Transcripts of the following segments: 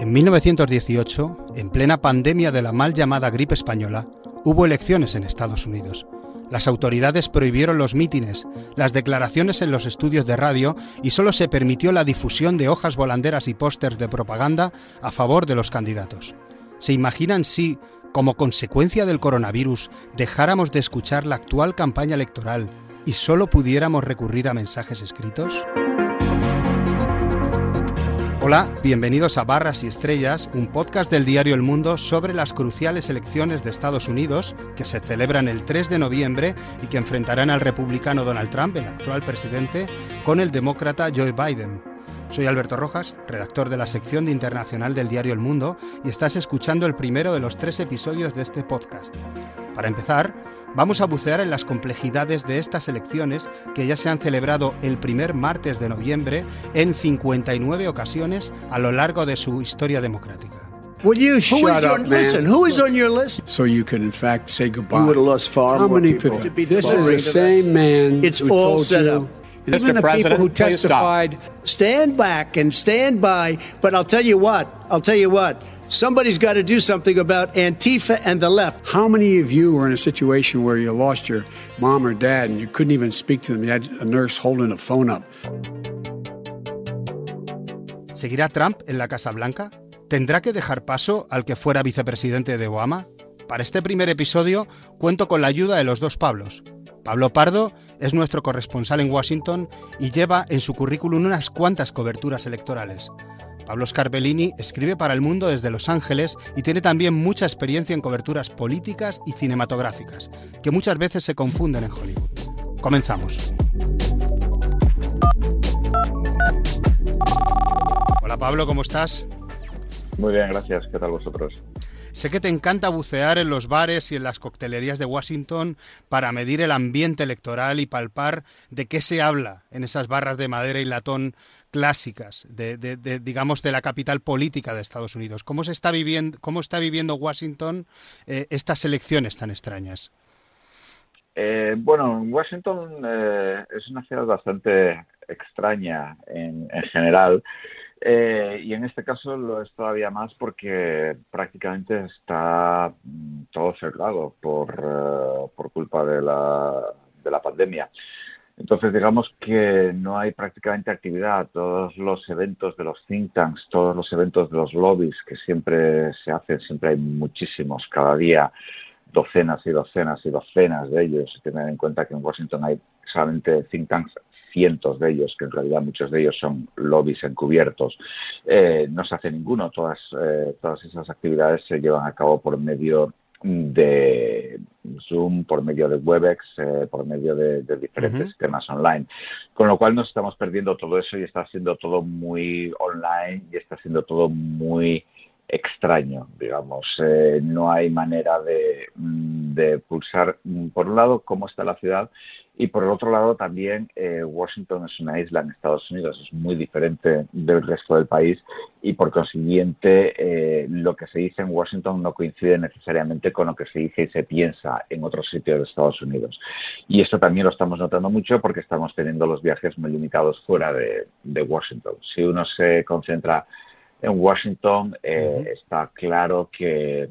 En 1918, en plena pandemia de la mal llamada gripe española, hubo elecciones en Estados Unidos. Las autoridades prohibieron los mítines, las declaraciones en los estudios de radio y solo se permitió la difusión de hojas volanderas y pósters de propaganda a favor de los candidatos. ¿Se imaginan si, como consecuencia del coronavirus, dejáramos de escuchar la actual campaña electoral y solo pudiéramos recurrir a mensajes escritos? Hola, bienvenidos a Barras y Estrellas, un podcast del diario El Mundo sobre las cruciales elecciones de Estados Unidos que se celebran el 3 de noviembre y que enfrentarán al republicano Donald Trump, el actual presidente, con el demócrata Joe Biden. Soy Alberto Rojas, redactor de la sección de internacional del diario El Mundo, y estás escuchando el primero de los tres episodios de este podcast. Para empezar, vamos a bucear en las complejidades de estas elecciones que ya se han celebrado el primer martes de noviembre en 59 ocasiones a lo largo de su historia democrática. Will you shut up, man? Listen, who is on your list? So you can, in fact, say goodbye. You would have lost far How more many people. people? This is the same man. It's who all told set you, up. Even the people who testified. Stand back and stand by. But I'll tell you what. I'll tell you what. Somebody's got to do something about Antifa and the left. How many of you were in a situation where you lost your mom or dad and you couldn't even speak to them? You had a nurse holding a phone up. ¿Seguirá Trump en la Casa Blanca? ¿Tendrá que dejar paso al que fuera vicepresidente de Obama? Para este primer episodio cuento con la ayuda de los dos Pablos. Pablo Pardo es nuestro corresponsal en Washington y lleva en su currículum unas cuantas coberturas electorales. Pablo Scarpellini escribe para El Mundo desde Los Ángeles y tiene también mucha experiencia en coberturas políticas y cinematográficas, que muchas veces se confunden en Hollywood. Comenzamos. Hola Pablo, ¿cómo estás? Muy bien, gracias. ¿Qué tal vosotros? Sé que te encanta bucear en los bares y en las coctelerías de Washington para medir el ambiente electoral y palpar de qué se habla en esas barras de madera y latón clásicas de, de- de, digamos de la capital política de Estados Unidos. ¿Cómo se está viviendo, cómo está viviendo Washington eh, estas elecciones tan extrañas? Eh, bueno, Washington eh, es una ciudad bastante extraña en, en general eh, y en este caso lo es todavía más porque prácticamente está mm, todo cerrado por, eh, por culpa de la, de la pandemia. Entonces, digamos que no hay prácticamente actividad. Todos los eventos de los think tanks, todos los eventos de los lobbies que siempre se hacen, siempre hay muchísimos cada día, docenas y docenas y docenas de ellos. Tener en cuenta que en Washington hay solamente think tanks, cientos de ellos, que en realidad muchos de ellos son lobbies encubiertos. Eh, no se hace ninguno. Todas, eh, todas esas actividades se llevan a cabo por medio de Zoom, por medio de Webex, eh, por medio de, de diferentes Ujú. sistemas online. Con lo cual nos estamos perdiendo todo eso y está siendo todo muy online y está siendo todo muy extraño, digamos. Eh, no hay manera de, mm, de pulsar, mm, por un lado, cómo está la ciudad y por el otro lado también eh, Washington es una isla en Estados Unidos, es muy diferente del resto del país y por consiguiente eh, lo que se dice en Washington no coincide necesariamente con lo que se dice y se piensa en otros sitios de Estados Unidos. Y esto también lo estamos notando mucho porque estamos teniendo los viajes muy limitados fuera de, de Washington. Si uno se concentra en Washington, eh, está claro que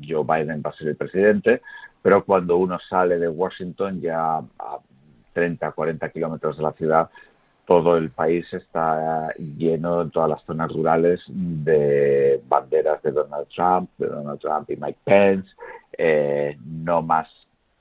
Joe Biden va a ser el presidente, pero cuando uno sale de Washington ya a 30, 40 kilómetros de la ciudad, todo el país está lleno en todas las zonas rurales de banderas de Donald Trump, de Donald Trump y Mike Pence, eh, no más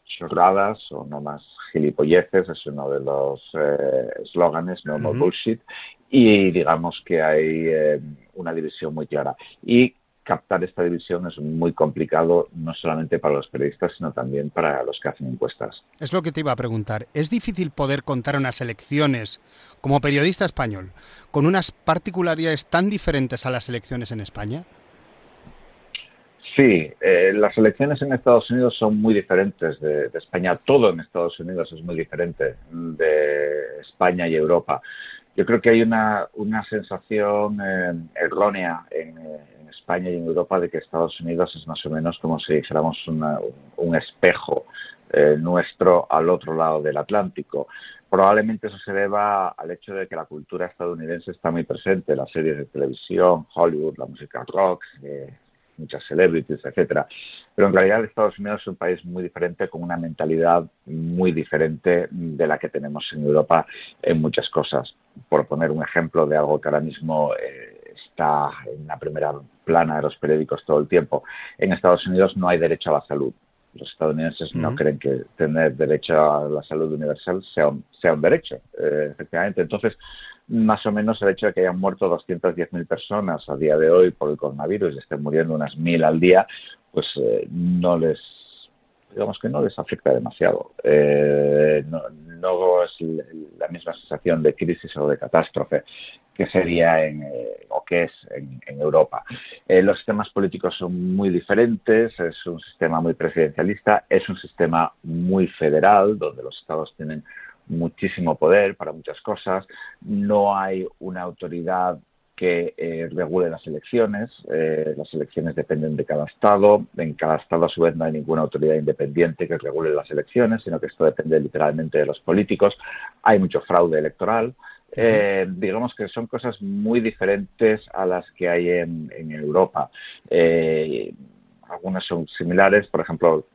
chorradas o no más gilipolleces, es uno de los eh, eslóganes, no more Ujú. bullshit, y digamos que hay eh, una división muy clara. Y captar esta división es muy complicado, no solamente para los periodistas, sino también para los que hacen encuestas. Es lo que te iba a preguntar. ¿Es difícil poder contar unas elecciones como periodista español con unas particularidades tan diferentes a las elecciones en España? Sí, eh, las elecciones en Estados Unidos son muy diferentes de, de España. Todo en Estados Unidos es muy diferente de España y Europa. Yo creo que hay una, una sensación eh, errónea en, eh, España y en Europa de que Estados Unidos es más o menos como si dijéramos una- un espejo eh, nuestro al otro lado del Atlántico. Probablemente eso se deba al hecho de que la cultura estadounidense está muy presente, las series de televisión, Hollywood, la música rock, eh, muchas celebrities, etcétera. Pero en realidad Estados Unidos es un país muy diferente, con una mentalidad muy diferente de la que tenemos en Europa en muchas cosas. Por poner un ejemplo de algo que ahora mismo eh, está en la primera plana de los periódicos todo el tiempo, en Estados Unidos no hay derecho a la salud. Los estadounidenses no creen que tener derecho a la salud universal sea un, sea un derecho, eh, efectivamente. Entonces, más o menos el hecho de que hayan muerto 210.000 personas a día de hoy por el coronavirus y estén muriendo unas 1.000 al día, pues eh, no les digamos que no les afecta demasiado. Eh, no, es la misma sensación de crisis o de catástrofe que sería en, eh, o que es en, Europa. los sistemas políticos son muy diferentes, es un sistema muy presidencialista, es un sistema muy federal, donde los estados tienen muchísimo poder para muchas cosas, no hay una autoridad que eh, regule las elecciones. Eh, las elecciones dependen de cada Estado. En cada Estado, a su vez, no hay ninguna autoridad independiente que regule las elecciones, sino que esto depende literalmente de los políticos. Hay mucho fraude electoral. Eh, digamos que son cosas muy diferentes a las que hay en, en Europa. algunas son similares, por ejemplo,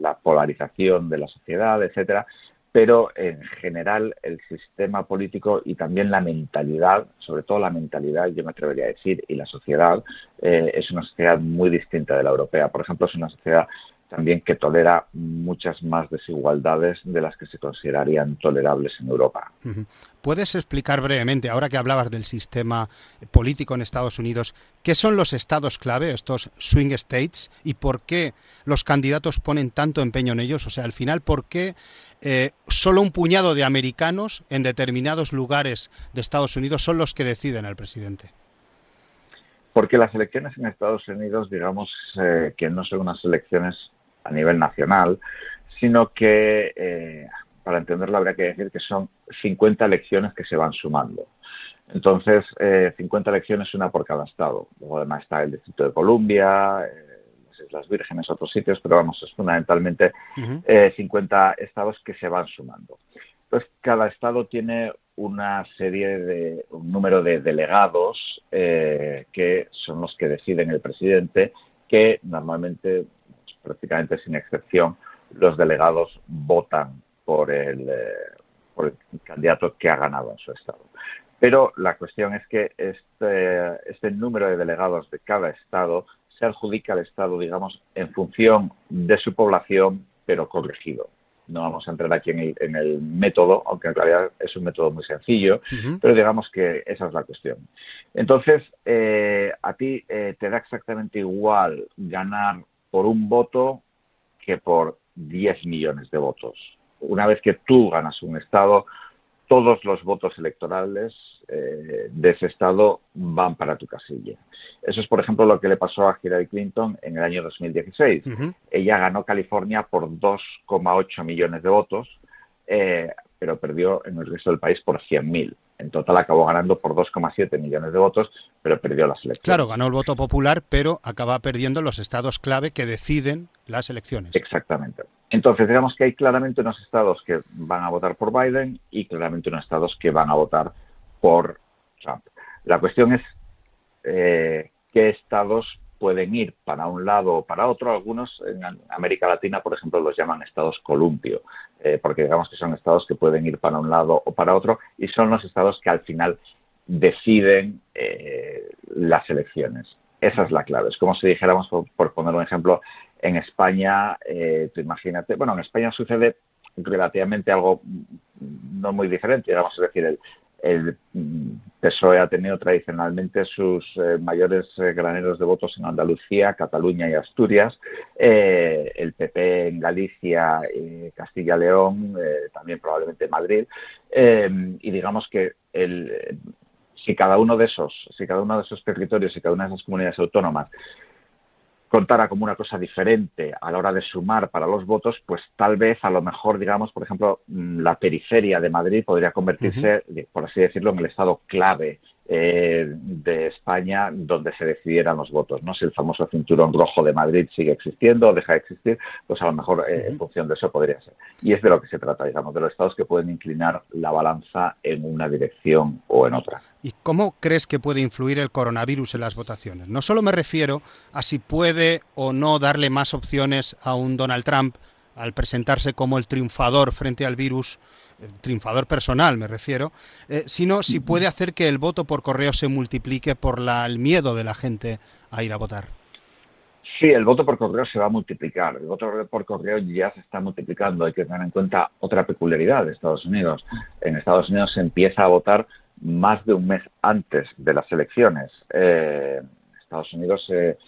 la polarización de la sociedad, etcétera, pero en general el sistema político y también la mentalidad, sobre todo la mentalidad, yo me atrevería a decir, y la sociedad, eh, es una sociedad muy distinta de la europea. Por ejemplo, es una sociedad también que tolera muchas más desigualdades de las que se considerarían tolerables en Europa. ¿Puedes explicar brevemente, ahora que hablabas del sistema político en Estados Unidos, qué son los estados clave, estos swing states, y por qué los candidatos ponen tanto empeño en ellos? O sea, al final, ¿por qué eh, solo un puñado de americanos en determinados lugares de Estados Unidos son los que deciden al presidente? Porque las elecciones en Estados Unidos, digamos eh, que no son unas elecciones a nivel nacional, sino que, eh, para entenderlo, habría que decir que son 50 elecciones que se van sumando. Entonces, eh, 50 elecciones, una por cada estado. Luego, además, está el Distrito de Columbia, eh, las Islas Vírgenes, otros sitios, pero vamos, es fundamentalmente 50 eh, estados que se van sumando. Entonces, cada estado tiene una serie de, un número de delegados que son los que deciden el presidente, que normalmente prácticamente sin excepción, los delegados votan por el, eh, por el candidato que ha ganado en su estado. Pero la cuestión es que este, este número de delegados de cada estado se adjudica al estado, digamos, en función de su población, pero corregido. No vamos a entrar aquí en el, método, aunque en realidad es un método muy sencillo, pero digamos que esa es la cuestión. Entonces, eh, a ti eh, te da exactamente igual ganar por un voto que por 10 millones de votos. Una vez que tú ganas un Estado, todos los votos electorales eh, de ese Estado van para tu casilla. Eso es, por ejemplo, lo que le pasó a Hillary Clinton en el año 2016. Ella ganó California por 2,8 millones de votos, eh, pero perdió en el resto del país por 100.000. En total acabó ganando por 2,7 millones de votos, pero perdió las elecciones. Claro, ganó el voto popular, pero acaba perdiendo los estados clave que deciden las elecciones. Exactamente. Entonces, digamos que hay claramente unos estados que van a votar por Biden y claramente unos estados que van a votar por Trump. La cuestión es eh, qué estados pueden ir para un lado o para otro. Algunos en América Latina, por ejemplo, los llaman estados columpio, eh, porque digamos que son estados que pueden ir para un lado o para otro y son los estados que al final deciden eh, las elecciones. Esa es la clave. Es como si dijéramos, por, poner un ejemplo, en España, eh, tú imagínate, bueno, en España sucede relativamente algo no muy diferente, digamos, es decir, el, el PSOE ha tenido tradicionalmente sus eh, mayores eh, graneros de votos en Andalucía, Cataluña y Asturias, eh, el PP en Galicia, Castilla-León, también probablemente Madrid, y digamos que si cada uno de esos, si cada uno de esos territorios y cada una de esas comunidades autónomas contara como una cosa diferente a la hora de sumar para los votos, pues tal vez a lo mejor, digamos, por ejemplo, mm, la periferia de Madrid podría convertirse, por así decirlo, en el estado clave eh, de España donde se decidieran los votos. ¿no? Si el famoso cinturón rojo de Madrid sigue existiendo o deja de existir, pues a lo mejor eh, en función de eso podría ser. Y es de lo que se trata, digamos, de los estados que pueden inclinar la balanza en una dirección o en otra. ¿Y cómo crees que puede influir el coronavirus en las votaciones? No solo me refiero a si puede o no darle más opciones a un Donald Trump al presentarse como el triunfador frente al virus, triunfador personal me refiero, eh, sino si puede hacer que el voto por correo se multiplique por la, el miedo de la gente a ir a votar. Sí, el voto por correo se va a multiplicar. El voto por correo ya se está multiplicando. Hay que tener en cuenta otra peculiaridad de Estados Unidos. En Estados Unidos se empieza a votar más de un mes antes de las elecciones. Eh, Estados Unidos eh,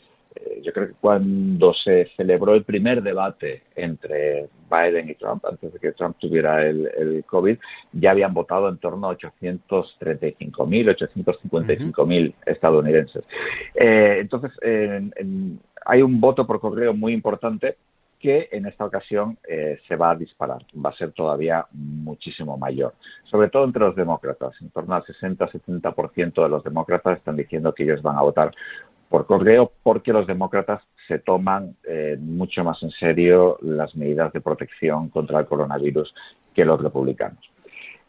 yo creo que cuando se celebró el primer debate entre Biden y Trump, antes de que Trump tuviera el, COVID, ya habían votado en torno a 835.000, 855.000 estadounidenses. Eh, entonces, hay un voto por correo muy importante que en esta ocasión eh, se va a disparar, va a ser todavía muchísimo mayor, sobre todo entre los demócratas. En torno al 60-70% de los demócratas están diciendo que ellos van a votar por correo porque los demócratas se toman eh, mucho más en serio las medidas de protección contra el coronavirus que los republicanos.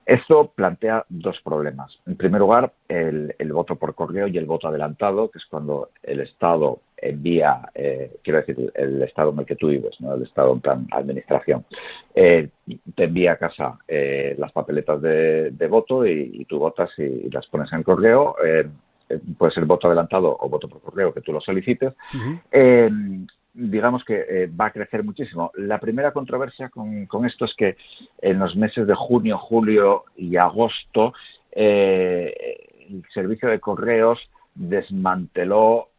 Esto plantea dos problemas. En primer lugar, el, voto por correo y el voto adelantado, que es cuando el Estado envía, eh, quiero decir, el Estado en el que tú vives, ¿no? el Estado en plan administración, eh, te envía a casa las papeletas de, voto y, tú votas y, las pones en correo eh, puede ser voto adelantado o voto por correo que tú lo solicites, eh, digamos que eh, va a crecer muchísimo. La primera controversia con, esto es que en los meses de junio, julio y agosto el servicio de correos desmanteló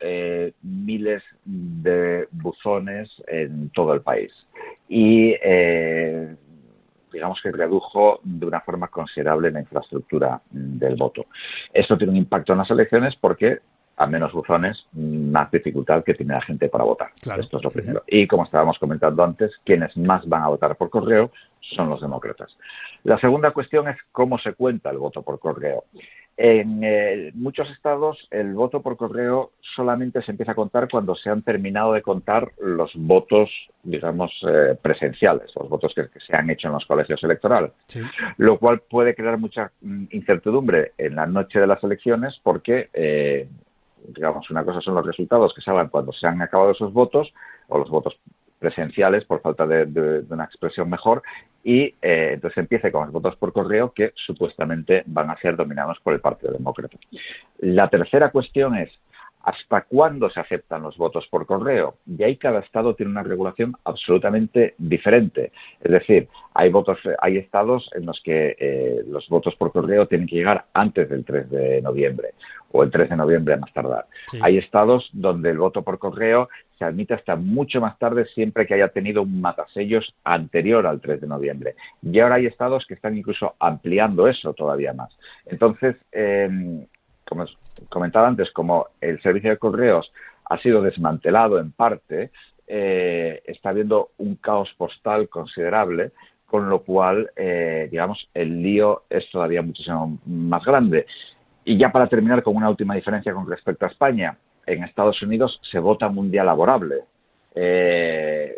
miles de buzones en todo el país. Y digamos que redujo de una forma considerable la infraestructura del voto. Esto tiene un impacto en las elecciones porque a menos buzones, más dificultad que tiene la gente para votar. Esto es lo primero. Y como estábamos comentando antes, quienes más van a votar por correo son los demócratas. La segunda cuestión es cómo se cuenta el voto por correo. En eh, muchos estados el voto por correo solamente se empieza a contar cuando se han terminado de contar los votos, digamos, eh, presenciales, los votos que, se han hecho en los colegios electorales, lo cual puede crear mucha mm, incertidumbre en la noche de las elecciones porque, eh, digamos, una cosa son los resultados que salgan cuando se han acabado esos votos o los votos presenciales, por falta de, una expresión mejor, y eh, entonces empiece con los votos por correo que supuestamente van a ser dominados por el Partido Demócrata. La tercera cuestión es, ¿hasta cuándo se aceptan los votos por correo? Y ahí cada estado tiene una regulación absolutamente diferente. Es decir, hay, votos, hay estados en los que eh, los votos por correo tienen que llegar antes del 3 de noviembre o el 3 de noviembre a más tardar. Hay estados donde el voto por correo se admite hasta mucho más tarde siempre que haya tenido un matasellos anterior al 3 de noviembre. Y ahora hay estados que están incluso ampliando eso todavía más. Entonces, em, como comentaba antes, como el servicio de correos ha sido desmantelado en parte, eh, está habiendo un caos postal considerable, con lo cual, eh, digamos, el lío es todavía muchísimo más grande. Y ya para terminar con una última diferencia con respecto a España, en Estados Unidos se vota un día laborable. Eh,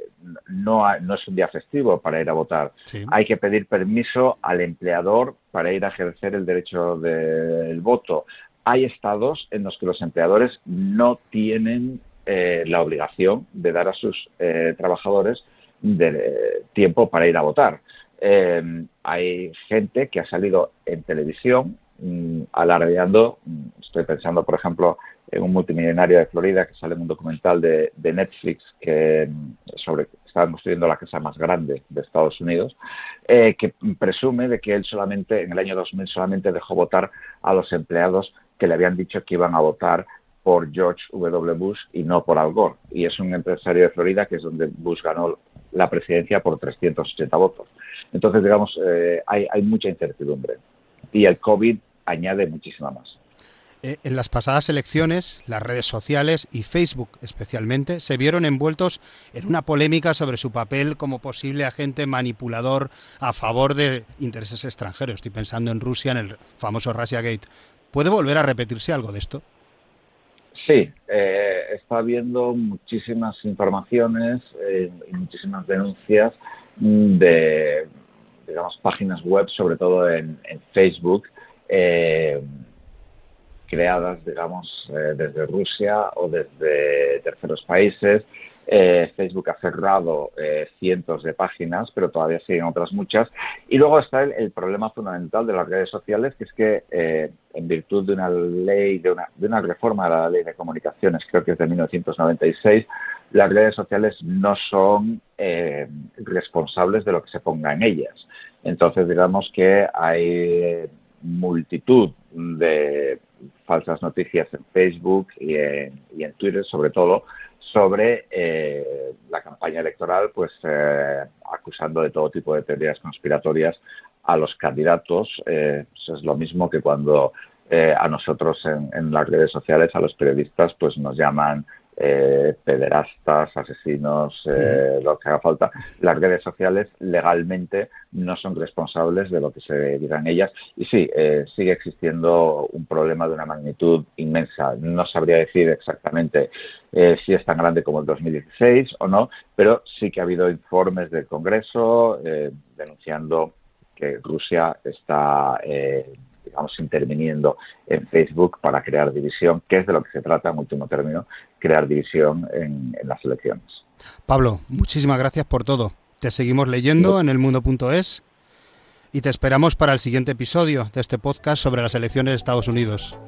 no, no, es un día festivo para ir a votar. Hay que pedir permiso al empleador para ir a ejercer el derecho del voto. Hay estados en los que los empleadores no tienen eh, la obligación de dar a sus eh, trabajadores de, tiempo para ir a votar. hay gente que ha salido en televisión mm, alardeando, mm, estoy pensando, por ejemplo, un multimillonario de Florida que sale en un documental de, Netflix que sobre está construyendo la casa más grande de Estados Unidos, eh, que presume de que él solamente en el año 2000 solamente dejó votar a los empleados que le habían dicho que iban a votar por George W. Bush y no por Al Gore. Y es un empresario de Florida que es donde Bush ganó la presidencia por 380 votos. Entonces, digamos, eh, hay, hay mucha incertidumbre. Y el COVID añade muchísima más. Eh, en las pasadas elecciones, las redes sociales y Facebook especialmente se vieron envueltos en una polémica sobre su papel como posible agente manipulador a favor de intereses extranjeros. Estoy pensando en Rusia, en el famoso Russiagate. ¿Puede volver a repetirse algo de esto? Sí, eh, está habiendo muchísimas informaciones eh, y muchísimas denuncias de, digamos, páginas web, sobre todo en, Facebook, eh, creadas, digamos, desde Rusia o desde terceros países, eh, Facebook ha cerrado eh, cientos de páginas, pero todavía siguen otras muchas. Y luego está el, problema fundamental de las redes sociales, que es que eh, en virtud de una ley, de una, de una reforma de la ley de comunicaciones, creo que es de 1996, las redes sociales no son responsables de lo que se ponga en ellas. Entonces, digamos que hay multitud de falsas noticias en Facebook y en Twitter, sobre todo, sobre eh, la campaña electoral, pues eh, acusando de todo tipo de teorías conspiratorias a los candidatos. Eh, es lo mismo que cuando a nosotros en, en, las redes sociales, a los periodistas, pues nos llaman eh, pederastas, asesinos, eh, lo que haga falta. Las redes sociales legalmente no son responsables de lo que se diga en ellas. Y sí, eh, sigue existiendo un problema de una magnitud inmensa. No sabría decir exactamente si es tan grande como el 2016 o no, pero sí que ha habido informes del Congreso denunciando que Rusia está digamos, interviniendo en Facebook para crear división, que es de lo que se trata en último término, crear división en, las elecciones. Pablo, muchísimas gracias por todo. Te seguimos leyendo en elmundo.es y te esperamos para el siguiente episodio de este podcast sobre las elecciones de Estados Unidos.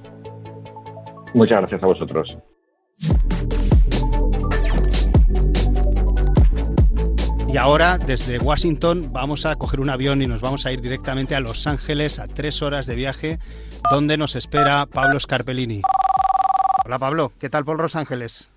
Muchas gracias a vosotros. Y ahora, desde Washington, vamos a coger un avión y nos vamos a ir directamente a Los Ángeles a tres horas de viaje, donde nos espera Pablo Scarpellini. Hola Pablo, ¿qué tal por Los Ángeles?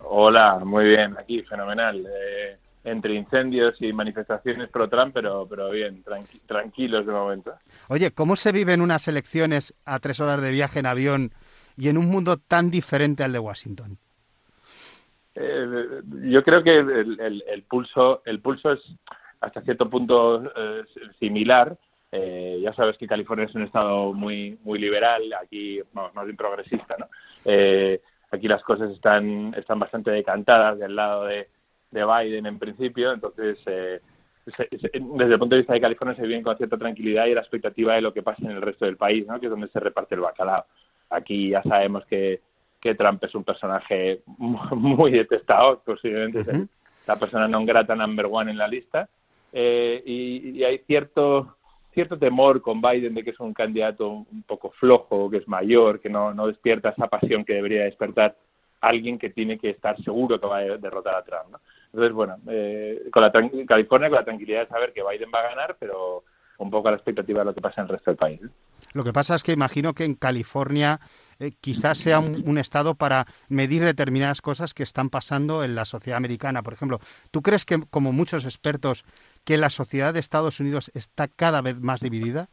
Hola, muy bien, aquí, fenomenal. Eh, entre incendios y manifestaciones pro Trump, pero, pero bien, tranquilos de momento. Oye, ¿cómo se viven unas elecciones a tres horas de viaje en avión y en un mundo tan diferente al de Washington? Eh, yo creo que el, pulso el pulso es hasta cierto punto eh, similar. Eh, ya sabes que California es un estado muy muy liberal, aquí más bien progresista, ¿no? aquí las cosas están están bastante decantadas del lado de, de Biden en principio, entonces desde el punto de vista de California se vive con cierta tranquilidad y la expectativa de lo que pasa en el resto del país, ¿no? que es donde se reparte el bacalao. Aquí ya sabemos que que Trump es un personaje muy detestado, posiblemente la persona no grata number one en la lista, eh, y, hay cierto cierto temor con Biden de que es un candidato un poco flojo, que es mayor, que no, no despierta esa pasión que debería despertar alguien que tiene que estar seguro que va a derrotar a Trump. Entonces, bueno, eh, con la California con la tranquilidad de saber que Biden va a ganar, pero un poco a la expectativa de lo que pasa en el resto del país. Lo que pasa es que imagino que en California eh, quizás sea un, estado para medir determinadas cosas que están pasando en la sociedad americana. Por ejemplo, ¿tú crees que, como muchos expertos, que la sociedad de Estados Unidos está cada vez más dividida?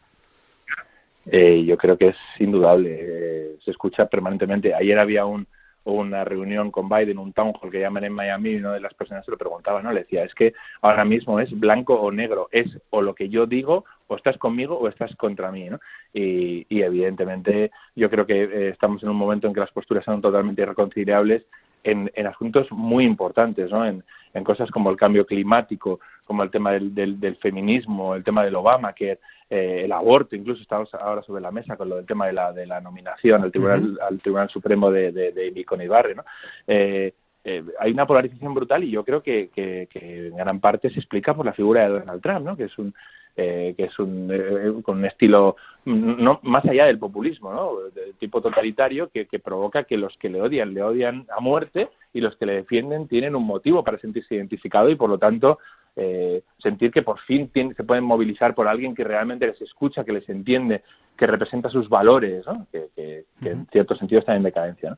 Eh, yo creo que es indudable. Eh, se escucha permanentemente. Ayer había un, una reunión con Biden, un town hall que llaman en Miami, y una de las personas se lo preguntaba, ¿no? Le decía, es que ahora mismo es blanco o negro, es o lo que yo digo, o estás conmigo o estás contra mí, ¿no? Y, evidentemente yo creo que eh, estamos en un momento en que las posturas son totalmente irreconciliables en, en asuntos muy importantes, ¿no? En, en cosas como el cambio climático, como el tema del, del, feminismo, el tema del Obama, que eh, el aborto, incluso estamos ahora sobre la mesa con lo del tema de la, de la nominación al Tribunal, al Tribunal Supremo de, de, de ¿no? Eh, eh, hay una polarización brutal y yo creo que, que, que, en gran parte se explica por la figura de Donald Trump, ¿no? que es un eh, que es un, eh, con un estilo no más allá del populismo, ¿no? de tipo totalitario que, que, provoca que los que le odian le odian a muerte y los que le defienden tienen un motivo para sentirse identificado y por lo tanto eh, sentir que por fin se pueden movilizar por alguien que realmente les escucha, que les entiende, que representa sus valores, ¿no? que, que, en cierto sentido están en decadencia. ¿no?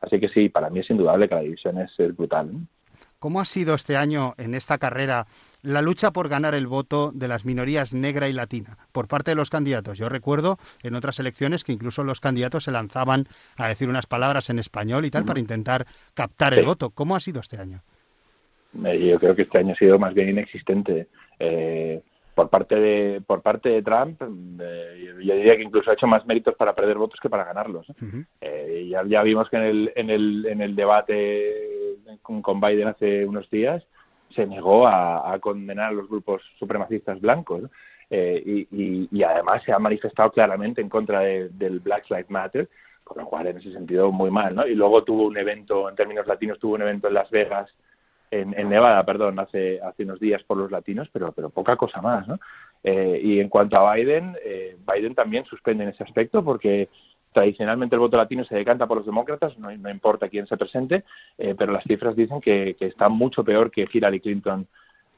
Así que sí, para mí es indudable que la división es, brutal. ¿Cómo ha sido este año en esta carrera la lucha por ganar el voto de las minorías negra y latina por parte de los candidatos? Yo recuerdo en otras elecciones que incluso los candidatos se lanzaban a decir unas palabras en español y tal para intentar captar el voto. ¿Cómo ha sido este año? Eh, yo creo que este año ha sido más bien inexistente. Eh, por parte de por parte de Trump eh, yo diría que incluso ha hecho más méritos para perder votos que para ganarlos eh, ya, ya vimos que en el en el en el debate con, con Biden hace unos días se negó a, condenar a los grupos supremacistas blancos eh, y, y, además se ha manifestado claramente en contra del Black Lives Matter con lo cual en ese sentido muy mal no y luego tuvo un evento en términos latinos tuvo un evento en Las Vegas en, Nevada, perdón, hace, hace unos días por los latinos, pero, pero poca cosa más, ¿no? Eh, y en cuanto a Biden, eh, Biden también suspende en ese aspecto porque tradicionalmente el voto latino se decanta por los demócratas, no, importa quién se presente, eh, pero las cifras dicen que, que, está mucho peor que Hillary Clinton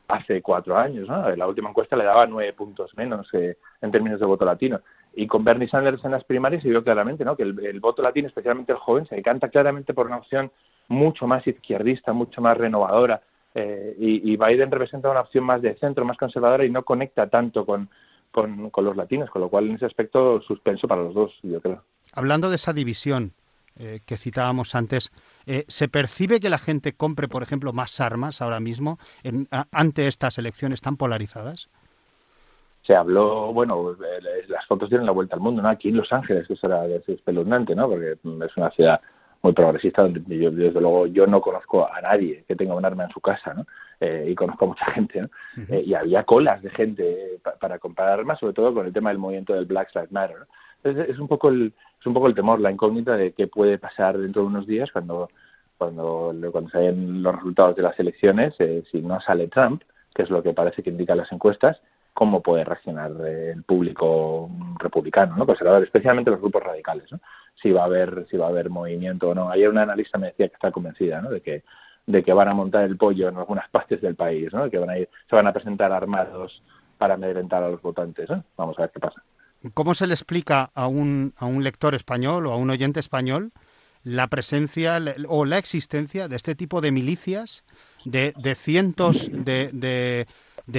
hace cuatro años. ¿no? La última encuesta le daba nueve puntos menos en términos de voto latino. Y con Bernie Sanders en las primarias se vio claramente ¿no? que el voto latino, especialmente el joven, se decanta claramente por una opción mucho más izquierdista, mucho más renovadora. Eh, y, Biden representa una opción más de centro, más conservadora y no conecta tanto con, con, los latinos, con lo cual en ese aspecto suspenso para los dos, yo creo. Hablando de esa división eh, que citábamos antes, eh, ¿se percibe que la gente compre, por ejemplo, más armas ahora mismo en, ante estas elecciones tan polarizadas? se habló, bueno, las fotos dieron la vuelta al mundo, ¿no? Aquí en Los Ángeles, que eso era espeluznante, ¿no? Porque es una ciudad muy progresista donde yo, desde luego yo no conozco a nadie que tenga un arma en su casa ¿no? Eh, y conozco a mucha gente ¿no? Eh, y había colas de gente para comprar armas sobre todo con el tema del movimiento del Black Lives Matter Entonces, es un poco el es un poco el temor la incógnita de qué puede pasar dentro de unos días cuando cuando cuando se los resultados de las elecciones eh, si no sale Trump que es lo que parece que indican las encuestas cómo puede reaccionar el público republicano, ¿no? conservador, especialmente los grupos radicales, ¿no? si va a haber si va a haber movimiento o no. Ayer una analista me decía que está convencida, ¿no? de que de que van a montar el pollo en algunas partes del país, ¿no? que van a ir, se van a presentar armados para amedrentar a los votantes. Vamos a ver qué pasa. ¿Cómo se le explica a un, a un lector español o a un oyente español la presencia o la existencia de este tipo de milicias, de, de cientos de, de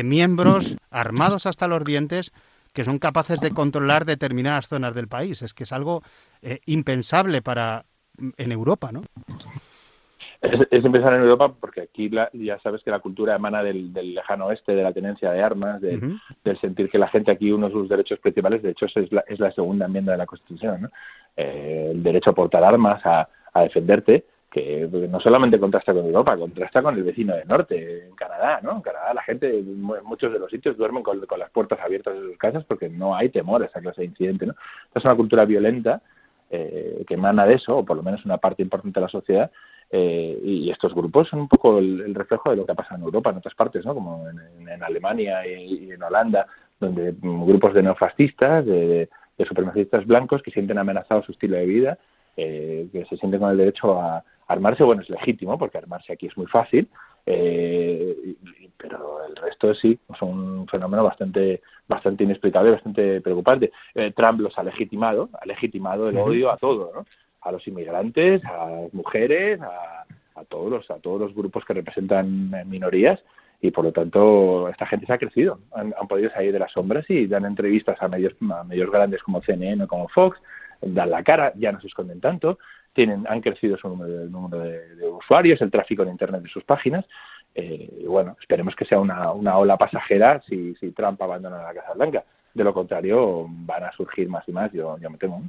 miembros armados hasta los dientes que son capaces de controlar determinadas zonas del país. Es que es algo eh, impensable para en Europa, ¿no? Es, es, impensable en Europa porque aquí ya sabes que la cultura emana del, lejano oeste, de la tenencia de armas, del sentir que la gente aquí uno de sus derechos principales, de hecho es la, es la segunda enmienda de la Constitución, ¿no? Eh, el derecho a portar armas, a, a defenderte, que no solamente contrasta con Europa, contrasta con el vecino del norte, en Canadá, ¿no? En Canadá la gente, en muchos de los sitios duermen con, las puertas abiertas de sus casas porque no hay temor a esa clase de incidente, ¿no? Es una cultura violenta eh, que emana de eso, o por lo menos una parte importante de la sociedad, eh, y estos grupos son un poco el, reflejo de lo que ha pasado en Europa, en otras partes, ¿no? Como en, Alemania y, en Holanda, donde grupos de neofascistas, de, de supremacistas blancos que sienten amenazado su estilo de vida, eh, que se sienten con el derecho a, armarse, bueno, es legítimo, porque armarse aquí es muy fácil, eh, pero el resto sí, es un fenómeno bastante bastante inexplicable, bastante preocupante. Eh, Trump los ha legitimado, ha legitimado el odio a todo, ¿no? a los inmigrantes, a las mujeres, a, a todos los a todos los grupos que representan minorías y por lo tanto esta gente se ha crecido, han, podido salir de las sombras y dan entrevistas a medios a medios grandes como CNN o como Fox, dan la cara, ya no se esconden tanto, tienen, han crecido su número, el número de, usuarios, el tráfico en Internet de sus páginas. Eh, bueno, esperemos que sea una, una ola pasajera si, si Trump abandona la Casa Blanca. De lo contrario, van a surgir más y más, yo, yo me temo.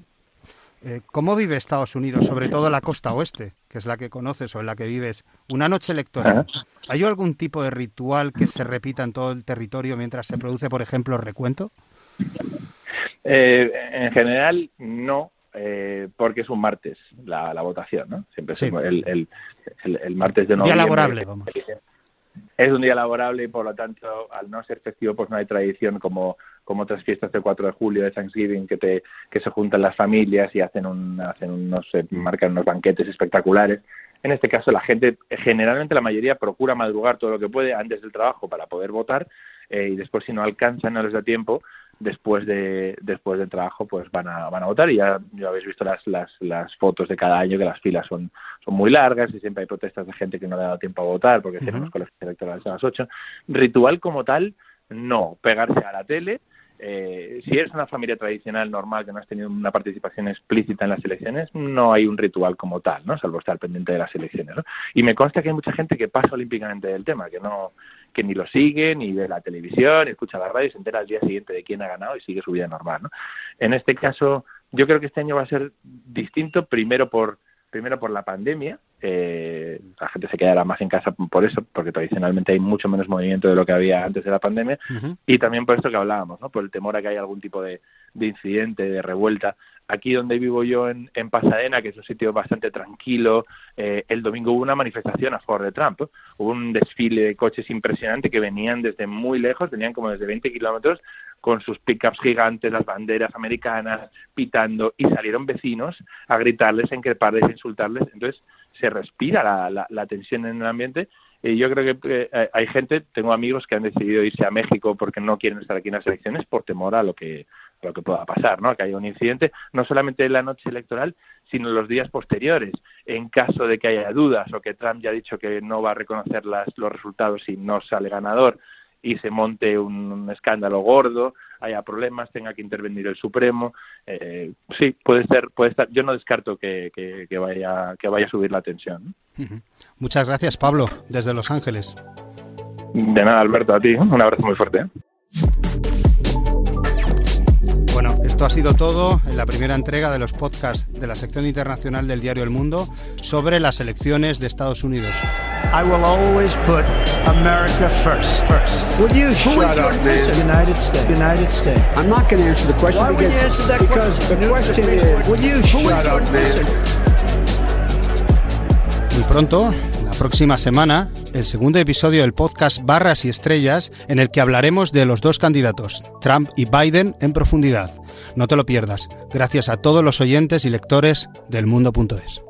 Eh, ¿Cómo vive Estados Unidos, sobre todo la costa oeste, que es la que conoces o en la que vives, una noche electoral? ¿Hay algún tipo de ritual que se repita en todo el territorio mientras se produce, por ejemplo, recuento? Eh, en general, no, eh, porque es un martes la, votación, ¿no? Siempre el, el, el, martes de noviembre. Día laborable, vamos. Es un día laborable y por lo tanto, al no ser festivo, pues no hay tradición como, como otras fiestas del 4 de julio, de Thanksgiving, que, te, que se juntan las familias y hacen, un, hacen unos, eh, marcan unos banquetes espectaculares. En este caso, la gente, generalmente la mayoría, procura madrugar todo lo que puede antes del trabajo para poder votar eh, y después, si no alcanzan, no les da tiempo, después de después del trabajo pues van a van a votar y ya, ya habéis visto las, las, las fotos de cada año que las filas son son muy largas y siempre hay protestas de gente que no le ha dado tiempo a votar porque tenemos colegios electorales a las 8 ritual como tal no pegarse a la tele eh, si eres una familia tradicional normal que no has tenido una participación explícita en las elecciones, no hay un ritual como tal, ¿no? Salvo estar pendiente de las elecciones. Y me consta que hay mucha gente que pasa olímpicamente del tema, que no que ni lo sigue, ni ve la televisión, escucha la radio y se entera al día siguiente de quién ha ganado y sigue su vida normal, ¿no? En este caso, yo creo que este año va a ser distinto, primero por primero por la pandemia, eh, la gente se quedará más en casa por eso, porque tradicionalmente hay mucho menos movimiento de lo que había antes de la pandemia, y también por esto que hablábamos, ¿no? por el temor a que haya algún tipo de, de incidente, de revuelta. Aquí donde vivo yo en, en Pasadena, que es un sitio bastante tranquilo, eh, el domingo hubo una manifestación a favor de Trump. Hubo un desfile de coches impresionante que venían desde muy lejos, venían como desde 20 kilómetros, con sus pickups gigantes, las banderas americanas, pitando, y salieron vecinos a gritarles, a increparles, a insultarles. Entonces se respira la, la, tensión en el ambiente y yo creo que eh, hay gente, tengo amigos que han decidido irse a México porque no quieren estar aquí en las elecciones por temor a lo que lo que pueda pasar, ¿no? Que haya un incidente, no solamente en la noche electoral, sino en los días posteriores. En caso de que haya dudas o que Trump ya ha dicho que no va a reconocer las, los resultados si no sale ganador y se monte un, escándalo gordo, haya problemas, tenga que intervenir el Supremo, eh, sí, puede ser, puede estar. Yo no descarto que, que, vaya que vaya a subir la tensión. Muchas gracias, Pablo, desde Los Ángeles. De nada, Alberto, a ti. Un abrazo muy fuerte. Esto ha sido todo en la primera entrega de los podcasts de la sección internacional del diario El Mundo sobre las elecciones de Estados Unidos. I will always put America first. First. Would you shut up, man? United States. United States. I'm not going to answer the question Why because, would you answer that because question? the question is, would you shut up, man? Muy pronto, próxima semana, el segundo episodio del podcast Barras y Estrellas, en el que hablaremos de los dos candidatos, Trump y Biden, en profundidad. No te lo pierdas. Gracias a todos los oyentes y lectores del mundo.es.